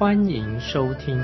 欢迎收听。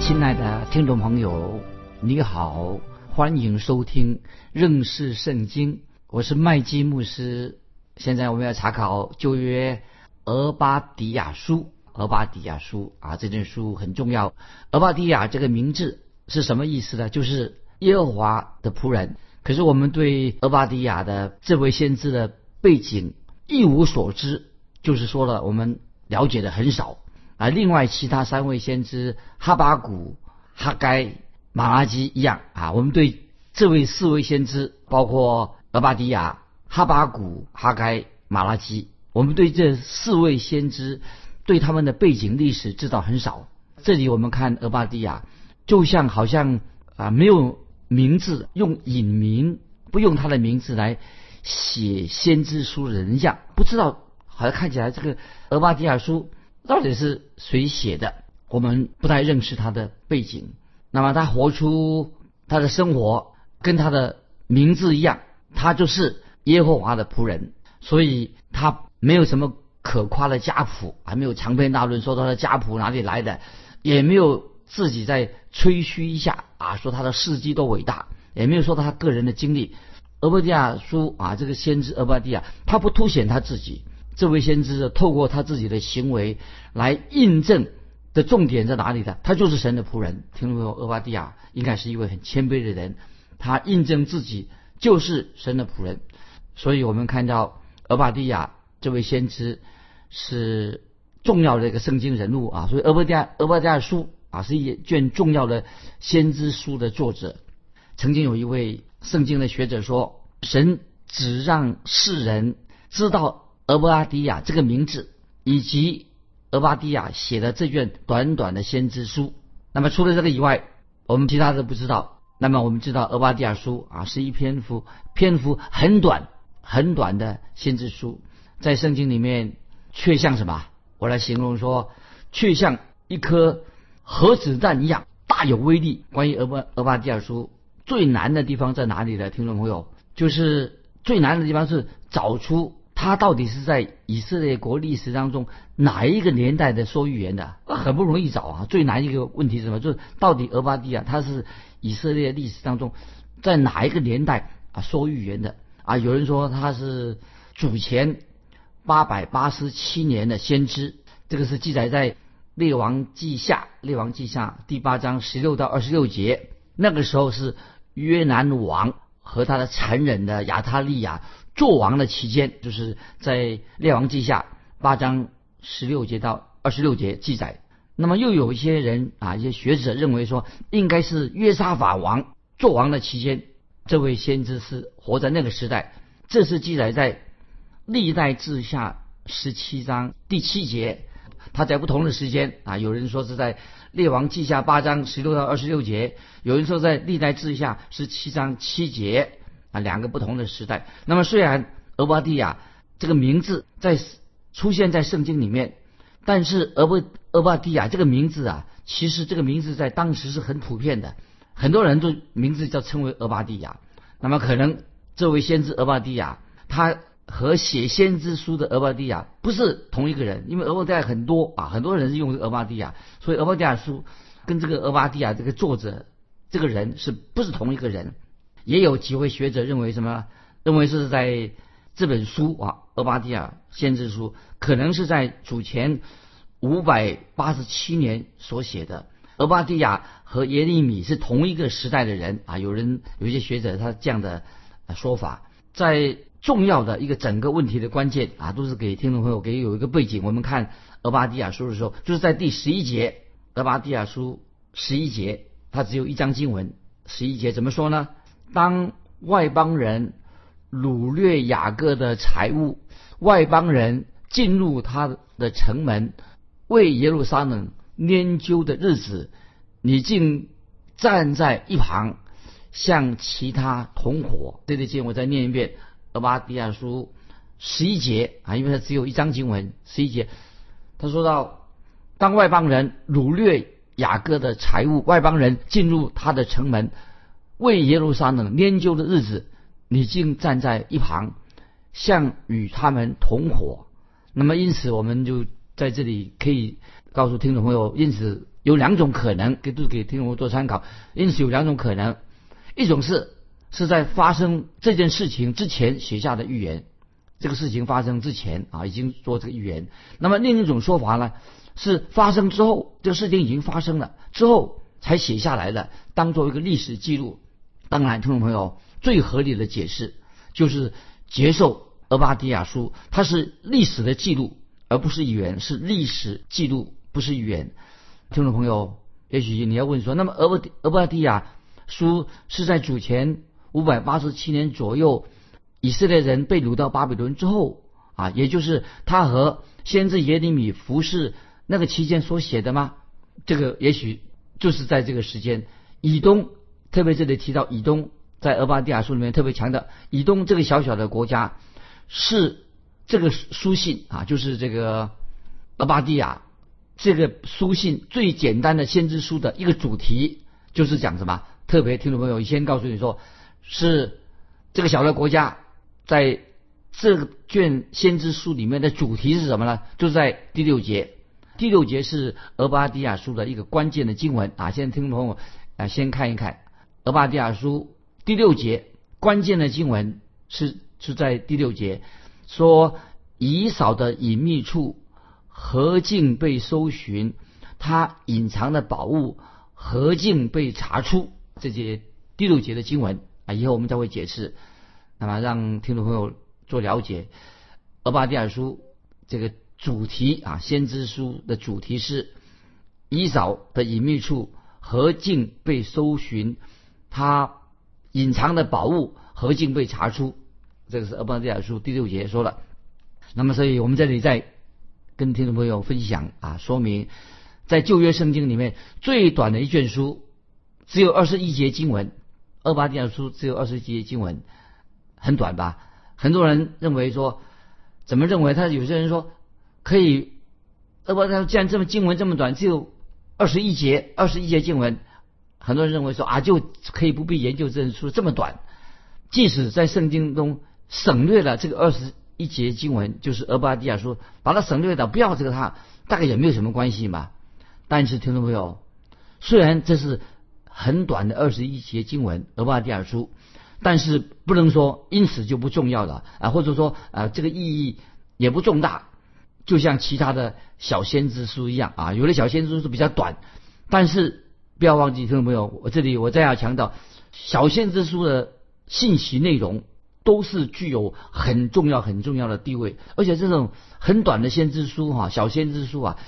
亲爱的听众朋友，你好，欢迎收听认识圣经。我是麦基牧师。现在我们要查考旧约俄巴底亚书。俄巴底亚书啊，这卷书很重要。俄巴底亚这个名字是什么意思呢？就是耶和华的仆人。可是我们对俄巴迪亚的这位先知的背景一无所知，就是说了我们了解的很少啊。另外其他三位先知哈巴谷、哈该、马拉基一样啊，我们对这位四位先知，包括俄巴迪亚、哈巴谷、哈该、马拉基，我们对这四位先知。对他们的背景历史知道很少。这里我们看俄巴迪亚，就像好像啊没有名字，用隐名，不用他的名字来写先知书人像，不知道好像看起来这个俄巴底亚书到底是谁写的，我们不太认识他的背景。那么他活出他的生活跟他的名字一样，他就是耶和华的仆人，所以他没有什么。可夸的家谱，还没有长篇大论说他的家谱哪里来的，也没有自己在吹嘘一下啊，说他的事迹多伟大，也没有说他个人的经历。俄巴底亚书啊，这个先知俄巴底亚，他不凸显他自己，这位先知透过他自己的行为来印证的重点在哪里的？他就是神的仆人。听众朋友，俄巴底亚应该是一位很谦卑的人，他印证自己就是神的仆人。所以我们看到俄巴底亚这位先知。是重要的一个圣经人物啊，所以《俄伯加俄伯加书》啊是一卷重要的先知书的作者。曾经有一位圣经的学者说，神只让世人知道俄伯阿迪亚这个名字，以及俄巴迪亚写的这卷短短的先知书。那么除了这个以外，我们其他的不知道。那么我们知道《俄巴迪亚书》啊是一篇幅篇幅很短很短的先知书，在圣经里面。却像什么？我来形容说，却像一颗核子弹一样大有威力。关于俄巴俄巴底亚书最难的地方在哪里呢？听众朋友，就是最难的地方是找出他到底是在以色列国历史当中哪一个年代的说预言的，很不容易找啊。最难一个问题是什么？就是到底俄巴底亚他是以色列历史当中在哪一个年代啊说预言的啊？有人说他是主前。八百八十七年的先知，这个是记载在《列王记下》《列王记下》第八章十六到二十六节。那个时候是约南王和他的残忍的亚他利亚做王的期间，就是在《列王记下》八章十六节到二十六节记载。那么又有一些人啊，一些学者认为说，应该是约沙法王做王的期间，这位先知是活在那个时代。这是记载在。历代志下十七章第七节，他在不同的时间啊，有人说是在列王记下八章十六到二十六节，有人说在历代志下十七章七节啊，两个不同的时代。那么虽然俄巴蒂亚这个名字在出现在圣经里面，但是俄巴俄巴蒂亚这个名字啊，其实这个名字在当时是很普遍的，很多人都名字叫称为俄巴蒂亚。那么可能这位先知俄巴蒂亚他。和写先知书的俄巴底亚不是同一个人，因为俄巴底亚很多啊，很多人是用俄巴底亚，所以俄巴底亚书跟这个俄巴底亚这个作者这个人是不是同一个人？也有几位学者认为什么？认为是在这本书啊，俄巴底亚先知书可能是在主前五百八十七年所写的。俄巴底亚和耶利米是同一个时代的人啊，有人有一些学者他这样的说法，在。重要的一个整个问题的关键啊，都是给听众朋友给有一个背景。我们看俄巴底亚书的时候，就是在第十一节，俄巴底亚书十一节，它只有一章经文，十一节怎么说呢？当外邦人掳掠雅各的财物，外邦人进入他的城门，为耶路撒冷拈阄的日子，你竟站在一旁，向其他同伙。这里经我再念一遍《俄巴底亚书》十一节啊，因为它只有一章经文，十一节。他说到，当外邦人掳掠雅各的财物，外邦人进入他的城门，为耶路撒冷拈阄的日子，你竟站在一旁，像与他们同伙。那么，因此我们就在这里可以告诉听众朋友，因此有两种可能，给都给听众朋友做参考。因此有两种可能，一种是是在发生这件事情之前写下的预言。这个事情发生之前啊，已经做这个预言。那么另一种说法呢，是发生之后，这个事情已经发生了之后才写下来的，当做一个历史记录。当然，听众朋友最合理的解释就是接受《俄巴底亚书》，它是历史的记录，而不是预言，是历史记录，不是预言。听众朋友，也许你要问说，那么《俄巴俄巴底亚书》是在主前五百八十七年左右？以色列人被掳到巴比伦之后啊，也就是他和先知耶利米服侍那个期间所写的吗？这个也许就是在这个时间。以东，特别这里提到以东，在俄巴底亚书里面特别强调，以东这个小小的国家是这个书信啊，就是这个俄巴底亚这个书信最简单的先知书的一个主题，就是讲什么？特别听众朋友先告诉你说，是这个小的国家。在这卷先知书里面的主题是什么呢？就在第六节。第六节是俄巴底亚书的一个关键的经文啊。现在听众朋友啊，先看一看俄巴底亚书第六节关键的经文是是在第六节，说以扫的隐秘处何竟被搜寻，他隐藏的宝物何竟被查出。这些第六节的经文啊，以后我们再会解释。那么，让听众朋友做了解，《俄巴底尔书》这个主题啊，先知书的主题是以扫的隐秘处何竟被搜寻，他隐藏的宝物何竟被查出。这个是《俄巴底尔书》第六节说了。那么，所以我们这里在跟听众朋友分享啊，说明在旧约圣经里面最短的一卷书只有二十一节经文，《俄巴底亚书》只有二十几节经文。很短吧？很多人认为说，怎么认为？他有些人说可以，呃不，他既然这么经文这么短，只有二十一节，二十一节经文，很多人认为说啊，就可以不必研究这本书这么短。即使在圣经中省略了这个二十一节经文，就是俄巴底亚书，把它省略掉，不要这个它，大概也没有什么关系嘛。但是听众朋友，虽然这是很短的二十一节经文，俄巴底亚书。但是不能说因此就不重要了啊，或者说啊这个意义也不重大，就像其他的小先知书一样啊，有的小先知书比较短，但是不要忘记听众朋友，我这里我再要强调，小先知书的信息内容都是具有很重要很重要的地位，而且这种很短的先知书哈，小先知书啊，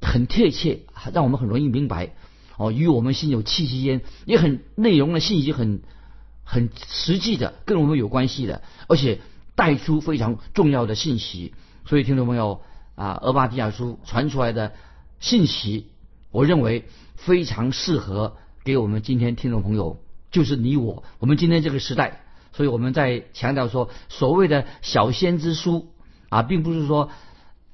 很贴切，让我们很容易明白哦，与我们心有气息焉，也很内容的信息很。很实际的，跟我们有关系的，而且带出非常重要的信息。所以，听众朋友啊，《俄巴底亚书》传出来的信息，我认为非常适合给我们今天听众朋友，就是你我，我们今天这个时代。所以，我们在强调说，所谓的小先知书啊，并不是说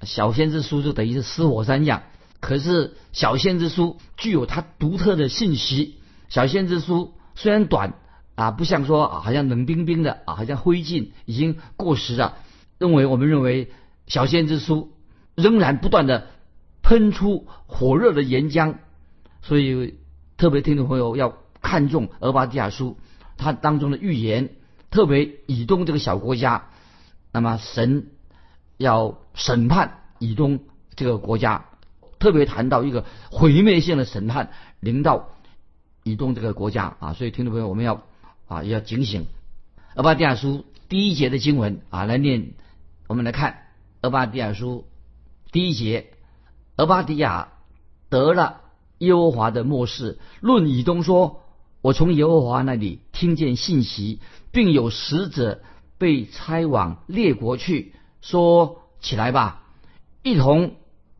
小先知书就等于是死火山一样。可是，小先知书具有它独特的信息。小先知书虽然短。啊，不像说啊好像冷冰冰的啊，好像灰烬已经过时了。认为我们认为小先知书仍然不断的喷出火热的岩浆，所以特别听众朋友要看重俄巴底亚书，它当中的预言，特别以东这个小国家，那么神要审判以东这个国家，特别谈到一个毁灭性的审判临到以东这个国家啊，所以听众朋友我们要。啊，要警醒。俄巴底亚书第一节的经文啊，来念。我们来看俄巴底亚书第一节：俄巴迪亚得了耶和华的末世，论以东说：“我从耶和华那里听见信息，并有使者被差往列国去，说起来吧，一同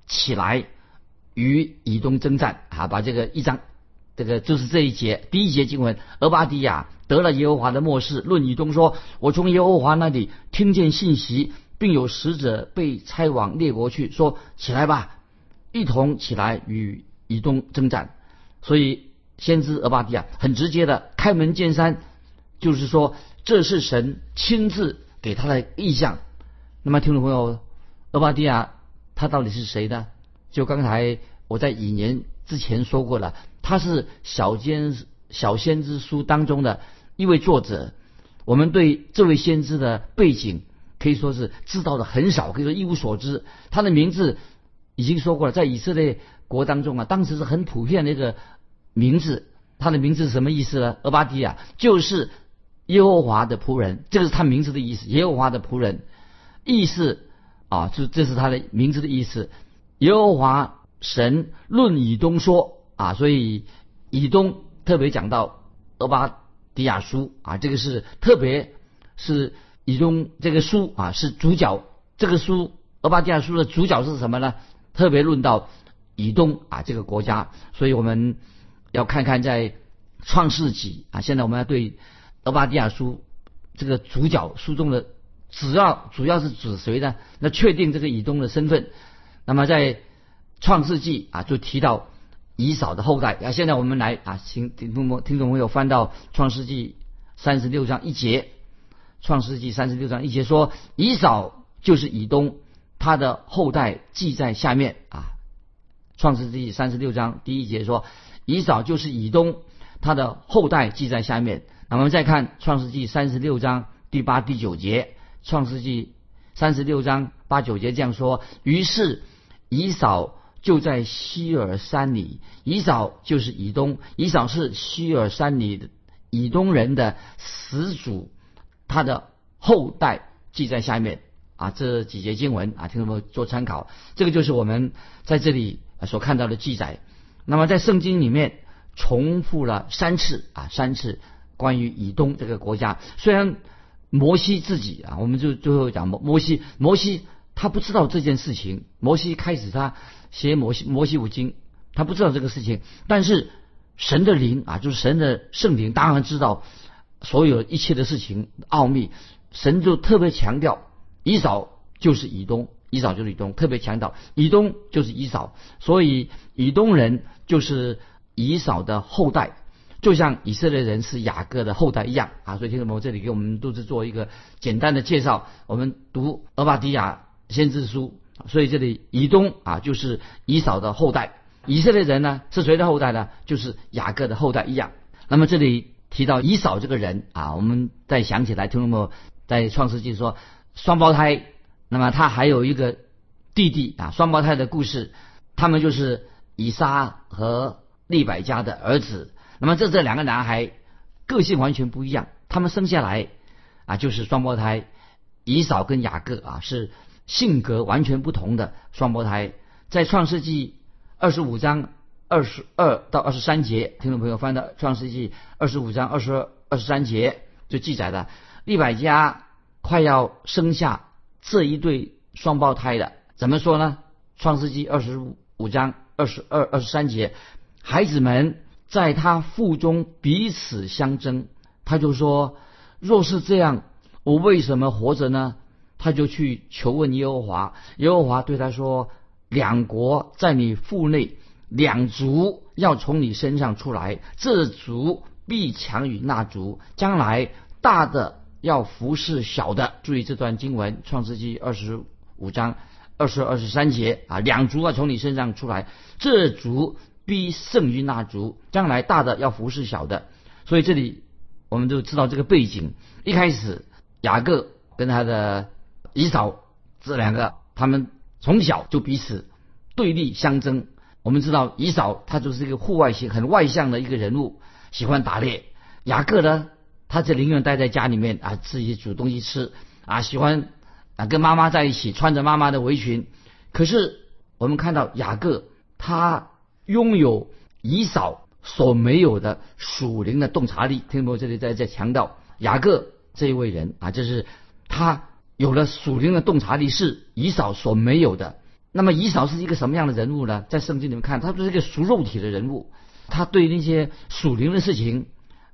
起来与以东征战。啊，把这个一章，这个就是这一节第一节经文，俄巴底亚得了耶和华的默示，论以东说：我从耶和华那里听见信息，并有使者被差往列国去，说起来吧，一同起来与以东征战。所以先知俄巴底亚很直接的开门见山，就是说这是神亲自给他的意象。那么听众朋友，俄巴底亚他到底是谁呢？就刚才我在几年之前说过了，他是小先小先知书当中的一位作者。我们对这位先知的背景可以说是知道的很少，可以说一无所知。他的名字已经说过了，在以色列国当中啊，当时是很普遍的一个。名字，他的名字是什么意思呢？俄巴底亚就是耶和华的仆人，这个是他名字的意思。耶和华的仆人，意思啊，就这是他的名字的意思。耶和华神论以东说啊，所以以东特别讲到俄巴迪亚书啊，这个是特别是以东这个书啊是主角。这个书俄巴迪亚书的主角是什么呢？特别论到以东啊这个国家，所以我们。要看看在创世纪啊，现在我们要对俄巴迪亚书这个主角书中的主要主要是指谁呢？那确定这个以东的身份。那么在创世纪啊，就提到以扫的后代啊。现在我们来啊，请听众听众朋友翻到创世纪三十六章一节。创世纪三十六章一节说，以扫就是以东，他的后代记在下面啊。创世纪三十六章第一节说。以扫就是以东，他的后代记在下面。那我们再看创世纪三十六章第八、第九节。创世纪三十六章八九节这样说：于是以扫就在希尔山里。以扫就是以东，以扫是希尔山里的以东人的始祖，他的后代记在下面。啊，这几节经文啊，听众们做参考。这个就是我们在这里所看到的记载。那么在圣经里面重复了三次啊，三次关于以东这个国家。虽然摩西自己啊，我们就最后讲摩摩西，摩西他不知道这件事情。摩西开始他写摩西摩西五经，他不知道这个事情。但是神的灵啊，就是神的圣灵，当然知道所有一切的事情奥秘。神就特别强调，以扫就是以东。以扫就是以东，特别强调以东就是以扫，所以以东人就是以扫的后代，就像以色列人是雅各的后代一样啊。所以听众朋友，这里给我们都是做一个简单的介绍。我们读俄巴底亚先知书，所以这里以东啊就是以扫的后代，以色列人呢是谁的后代呢？就是雅各的后代一样。那么这里提到以扫这个人啊，我们再想起来，听众朋友在创世纪说双胞胎。那么他还有一个弟弟啊，双胞胎的故事，他们就是以撒和利百加的儿子。那么这这两个男孩个性完全不一样，他们生下来啊就是双胞胎，以扫跟雅各啊是性格完全不同的双胞胎。在创世纪二十五章二十二到二十三节，听众朋友翻到创世纪二十五章二十二二十三节就记载了利百加快要生下。这一对双胞胎的怎么说呢？创世纪二十五章二十二二十三节，孩子们在他腹中彼此相争，他就说：若是这样，我为什么活着呢？他就去求问耶和华，耶和华对他说：两国在你腹内，两族要从你身上出来，这族必强于那族，将来大的。要服侍小的，注意这段经文，《创世纪》二十五章二十二十三节啊，两族要从你身上出来，这族必胜于那族，将来大的要服侍小的。所以这里我们就知道这个背景。一开始雅各跟他的姨嫂这两个，他们从小就彼此对立相争。我们知道姨嫂她就是一个户外型、很外向的一个人物，喜欢打猎。雅各呢？他就宁愿待在家里面啊，自己煮东西吃啊，喜欢啊跟妈妈在一起，穿着妈妈的围裙。可是我们看到雅各，他拥有以扫所没有的属灵的洞察力。听众这里在在强调雅各这一位人啊，就是他有了属灵的洞察力，是以扫所没有的。那么以扫是一个什么样的人物呢？在圣经里面看，他是一个属肉体的人物，他对那些属灵的事情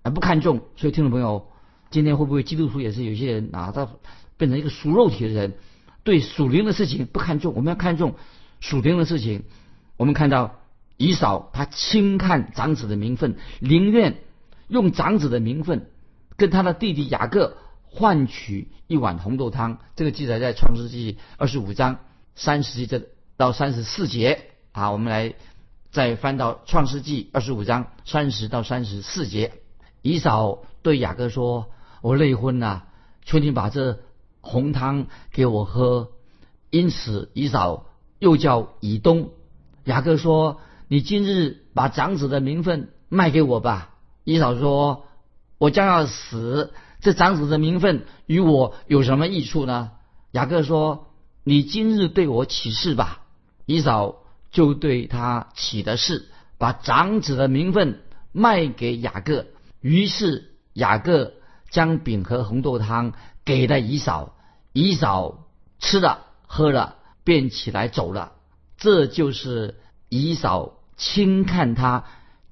啊不看重。所以听众朋友，今天会不会基督徒也是有些人啊，他变成一个属肉体的人，对属灵的事情不看重？我们要看重属灵的事情。我们看到以扫他轻看长子的名分，宁愿用长子的名分跟他的弟弟雅各换取一碗红豆汤。这个记载在创世纪二十五章。三十节到三十四节啊，我们来再翻到创世纪二十五章三十到三十四节。以扫对雅各说：“我累昏了，求你把这红汤给我喝。”因此，以扫又叫以东。雅各说：“你今日把长子的名分卖给我吧。”以扫说：“我将要死，这长子的名分与我有什么益处呢？”雅各说。你今日对我起誓吧，以扫就对他起的誓，把长子的名分卖给雅各。于是雅各将饼和红豆汤给了以扫，以扫吃了喝了，便起来走了。这就是以扫轻看他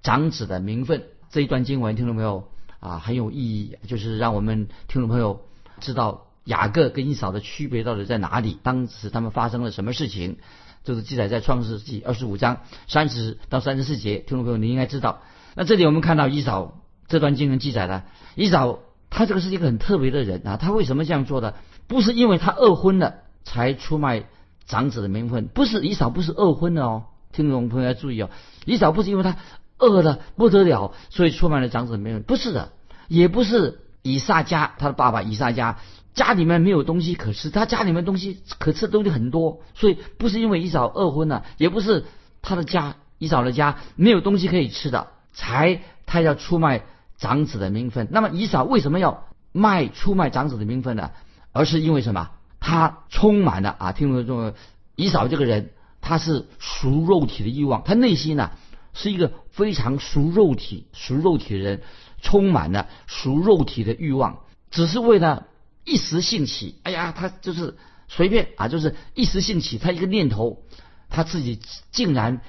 长子的名分。这一段经文听到没有啊？很有意义，就是让我们听众朋友知道。雅各跟以扫的区别到底在哪里？当时他们发生了什么事情？就是记载在创世纪二十五章三十到三十四节。听众朋友，你应该知道。那这里我们看到以扫这段经文记载的，以扫他这个是一个很特别的人啊。他为什么这样做的？不是因为他二婚了才出卖长子的名分，不是以扫不是二婚的哦。听众朋友要注意哦，以扫不是因为他饿的不得了，所以出卖了长子的名分，不是的，也不是以撒家他的爸爸以撒家。家里面没有东西可吃，他家里面东西可吃的东西很多，所以不是因为以扫饿昏了，也不是他的家以扫的家没有东西可以吃的，才他要出卖长子的名分。那么以扫为什么要卖出卖长子的名分呢？而是因为什么？他充满了啊，听众朋友，以扫这个人他是属肉体的欲望，他内心呢是一个非常属肉体、属肉体的人，充满了属肉体的欲望，只是为了。一时兴起，哎呀，他就是随便啊，就是一时兴起，他一个念头，他自己竟然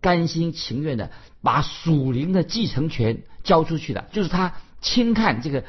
甘心情愿的把属灵的继承权交出去了，就是他轻看这个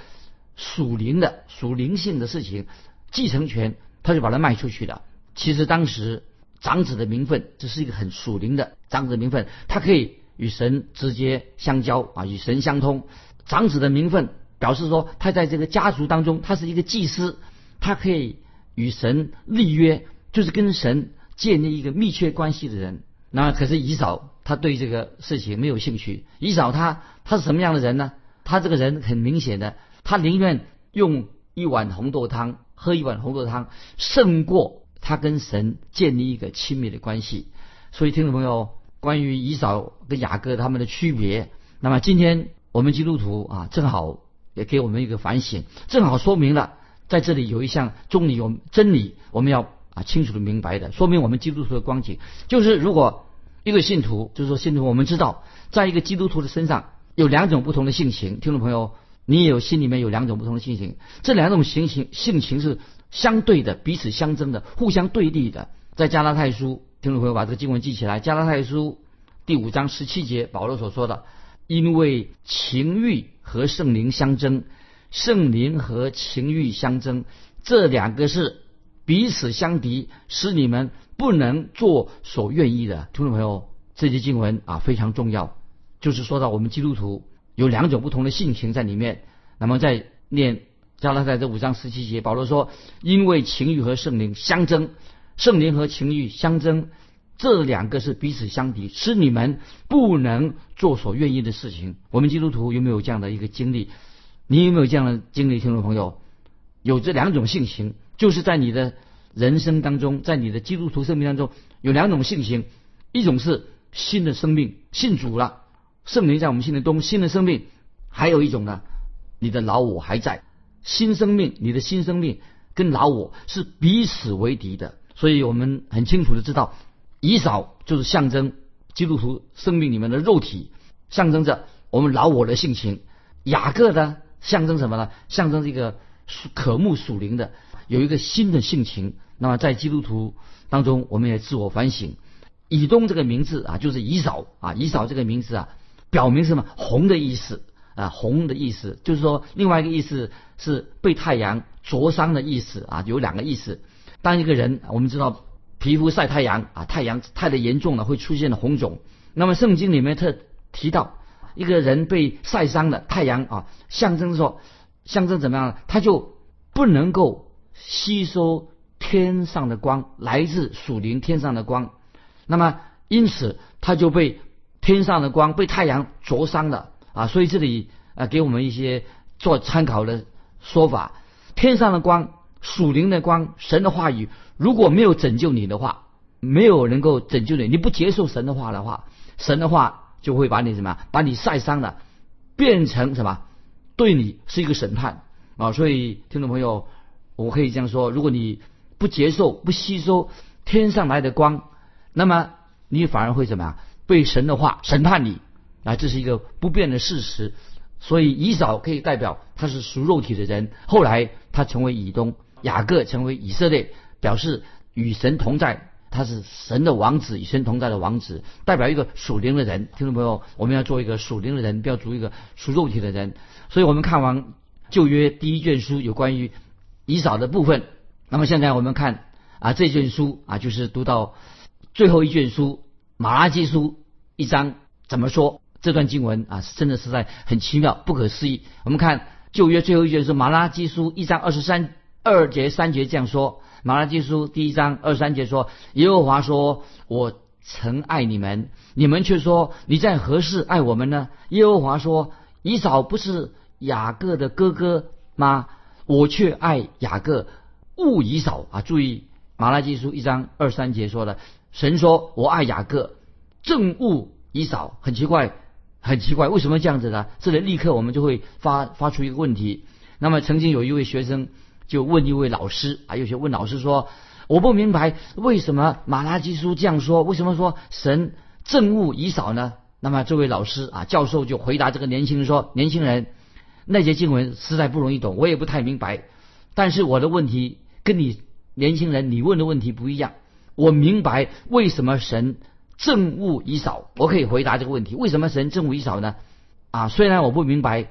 属灵的属灵性的事情，继承权他就把它卖出去了。其实当时长子的名分，这是一个很属灵的长子名分，他可以与神直接相交啊，与神相通。长子的名分。表示说，他在这个家族当中，他是一个祭司，他可以与神立约，就是跟神建立一个密切关系的人。那可是以扫，他对这个事情没有兴趣。以扫他他是什么样的人呢？他这个人很明显的，他宁愿用一碗红豆汤喝一碗红豆汤，胜过他跟神建立一个亲密的关系。所以，听众朋友，关于以扫跟雅各他们的区别，那么今天我们基督徒啊，正好。也给我们一个反省，正好说明了在这里有一项真理，有真理我们要啊清楚的明白的，说明我们基督徒的光景，就是如果一个信徒，就是说信徒，我们知道，在一个基督徒的身上有两种不同的性情，听众朋友，你也有心里面有两种不同的性情，这两种性情性情是相对的，彼此相争的，互相对立的。在加拉太书，听众朋友把这个经文记起来，加拉太书第五章十七节，保罗所说的。因为情欲和圣灵相争，圣灵和情欲相争，这两个是彼此相敌，使你们不能做所愿意的。听众朋友，这节经文啊非常重要，就是说到我们基督徒有两种不同的性情在里面。那么在念加拉太这五章十七节，保罗说：因为情欲和圣灵相争，圣灵和情欲相争。这两个是彼此相敌，是你们不能做所愿意的事情。我们基督徒有没有这样的一个经历？你有没有这样的经历，听众朋友？有这两种性情，就是在你的人生当中，在你的基督徒生命当中，有两种性情：一种是新的生命，信主了，圣灵在我们心里中，新的生命；还有一种呢，你的老我还在，新生命，你的新生命跟老我是彼此为敌的。所以我们很清楚的知道。以扫就是象征基督徒生命里面的肉体，象征着我们老我的性情；雅各呢，象征什么呢？象征这个属渴慕属灵的。有一个新的性情。那么在基督徒当中，我们也自我反省。以东这个名字啊，就是以扫啊，以扫这个名字啊，表明什么？红的意思啊，红的意思，就是说另外一个意思是被太阳灼伤的意思啊，有两个意思。当一个人我们知道皮肤晒太阳啊，太阳太的严重了，会出现红肿。那么圣经里面特提到一个人被晒伤了，太阳啊，象征说象征怎么样呢？他就不能够吸收天上的光，来自属灵天上的光。那么，因此他就被天上的光被太阳灼伤了啊！所以这里啊，给我们一些做参考的说法：天上的光、属灵的光、神的话语，如果没有拯救你的话，没有能够拯救你，你不接受神的话的话，神的话就会把你什么？把你晒伤了，变成什么？对你是一个审判啊！所以，听众朋友，我可以这样说：如果你不接受、不吸收天上来的光，那么你反而会怎么样？被神的话审判你啊！这是一个不变的事实。所以以扫可以代表他是属肉体的人，后来他成为以东，雅各成为以色列，表示与神同在，他是神的王子，与神同在的王子，代表一个属灵的人。听众朋友，我们要做一个属灵的人，不要做一个属肉体的人。所以我们看完旧约第一卷书有关于以扫的部分，那么现在我们看啊这卷书啊，就是读到。最后一卷书《马拉基书》一章怎么说？这段经文啊，真的是在很奇妙、不可思议。我们看旧约最后一卷是《马拉基书》一章二十三二节三节这样说：《马拉基书》第一章二三节说：“耶和华说，我曾爱你们，你们却说你在何事爱我们呢？”耶和华说：“以扫不是雅各的哥哥吗？我却爱雅各，勿以扫啊！”注意，《马拉基书》一章二三节说的。神说：“我爱雅各，憎恶以扫。”很奇怪，很奇怪，为什么这样子呢？这里立刻我们就会发发出一个问题。那么曾经有一位学生就问一位老师啊，有些问老师说：“我不明白为什么马拉基书这样说？为什么说神憎恶以扫呢？”那么这位老师啊，教授就回答这个年轻人说：“年轻人，那些经文实在不容易懂，我也不太明白。但是我的问题跟你年轻人你问的问题不一样。”我明白为什么神憎恶以扫，我可以回答这个问题：为什么神憎恶以扫呢？啊，虽然我不明白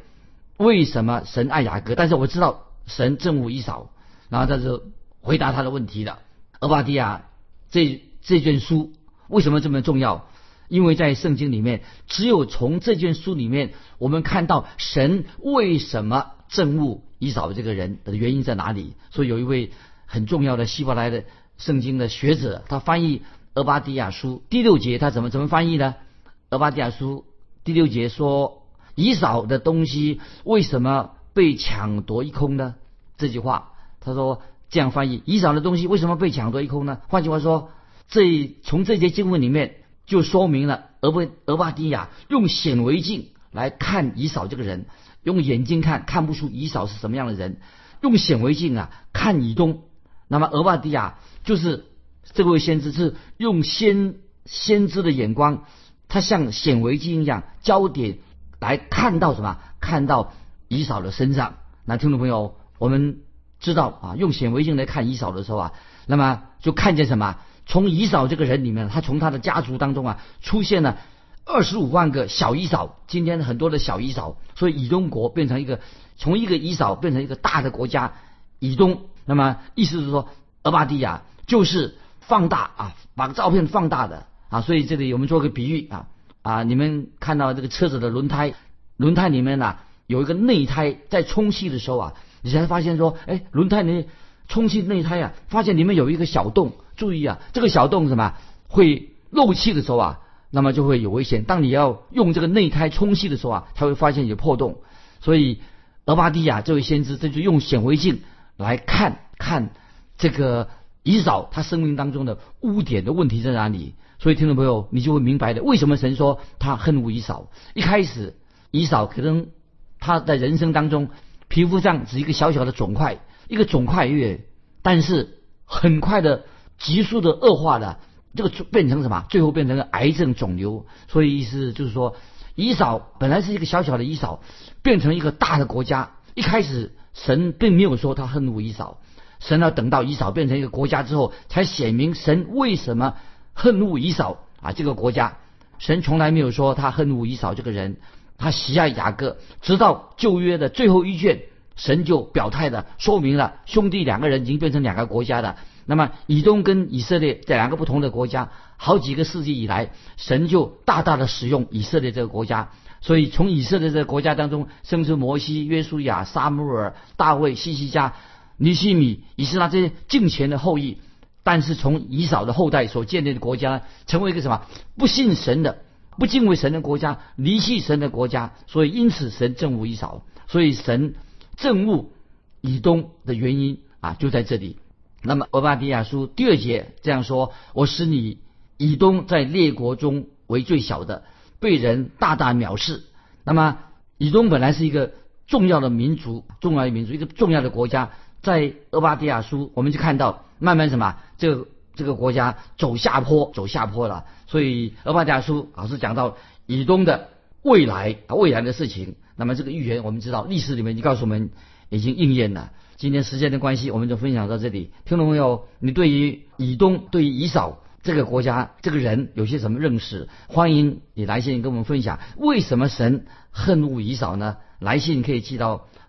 为什么神爱雅各，但是我知道神憎恶以扫。然后他就回答他的问题了。俄巴底亚这这卷书为什么这么重要？因为在圣经里面，只有从这卷书里面，我们看到神为什么憎恶以扫这个人的原因在哪里。所以有一位很重要的希伯来的。圣经的学者，他翻译《俄巴底亚书》第六节，他怎么怎么翻译呢？《俄巴底亚书》第六节说：“以扫的东西为什么被抢夺一空呢？”这句话，他说这样翻译：“以扫的东西为什么被抢夺一空呢？”换句话说，这从这节经文里面就说明了俄巴俄巴底亚用显微镜来看以扫这个人，用眼睛看看不出以扫是什么样的人，用显微镜啊看以东。那么俄巴底亚。就是这位先知是用先先知的眼光，他像显微镜一样焦点来看到什么？看到以扫的身上。那听众朋友，我们知道啊，用显微镜来看以扫的时候啊，那么就看见什么？从以扫这个人里面，他从他的家族当中啊，出现了二十五万个小以扫。今天很多的小以扫，所以以东国变成一个从一个以扫变成一个大的国家以东。那么意思是说，俄巴底亚。就是放大啊，把照片放大的啊，所以这里我们做个比喻啊啊，你们看到这个车子的轮胎，轮胎里面呢有一个内胎，在充气的时候啊，你才发现说，哎，轮胎里充气内胎啊，发现里面有一个小洞，注意啊，这个小洞什么会漏气的时候啊，那么就会有危险。当你要用这个内胎充气的时候啊，它会发现有破洞，所以俄巴蒂亚这位先知这就用显微镜来看看这个。以扫他生命当中的污点的问题在哪里？所以听众朋友，你就会明白的，为什么神说他恨恶以扫？一开始，以扫可能他在人生当中皮肤上只一个小小的肿块，一个肿块月，但是很快的急速的恶化了，这个变成什么？最后变成了癌症肿瘤。所以意思就是说，以扫本来是一个小小的以扫，变成一个大的国家。一开始神并没有说他恨恶以扫。神要等到以扫变成一个国家之后，才显明神为什么恨恶以扫啊这个国家。神从来没有说他恨恶以扫这个人，他喜爱雅各，直到旧约的最后一卷，神就表态的说明了兄弟两个人已经变成两个国家的。那么以东跟以色列这两个不同的国家，好几个世纪以来，神就大大的使用以色列这个国家。所以从以色列这个国家当中生出摩西、约书亚、撒母耳、大卫、西西家、尼西米、以是他这些敬虔的后裔。但是从以扫的后代所建立的国家，成为一个什么不信神的、不敬畏神的国家，离弃神的国家。所以因此神憎恶以扫，所以神憎恶以东的原因啊就在这里。那么俄巴底亚书第二节这样说：“我使你以东在列国中为最小的，被人大大藐视。”那么以东本来是一个重要的民族，重要的民族，一个重要的国家。在俄巴迪亚书，我们就看到慢慢什么，这个这个国家走下坡，走下坡了。所以俄巴迪亚书老师讲到以东的未来啊，未来的事情。那么这个预言，我们知道历史里面已经告诉我们已经应验了。今天时间的关系，我们就分享到这里。听众朋友，你对于以东、对于以扫这个国家、这个人有些什么认识？欢迎你来信跟我们分享。为什么神恨恶以扫呢？来信可以寄到。